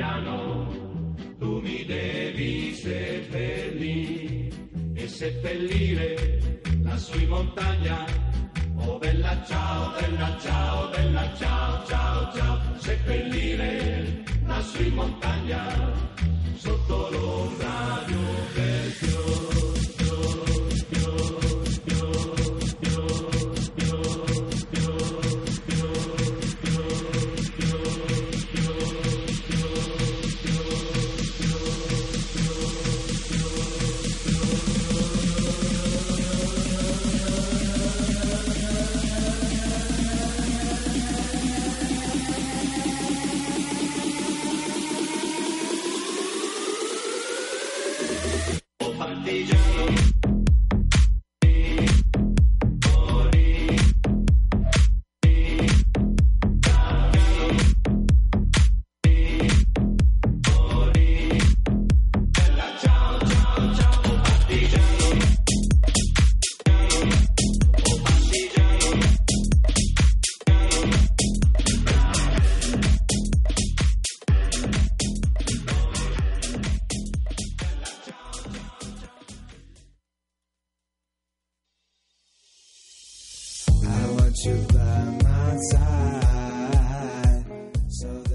Partigiano tu mi devi seppellire e seppellire lassù in montagna. Oh bella ciao, bella ciao, bella ciao, ciao, ciao, seppellire lassù in montagna, sotto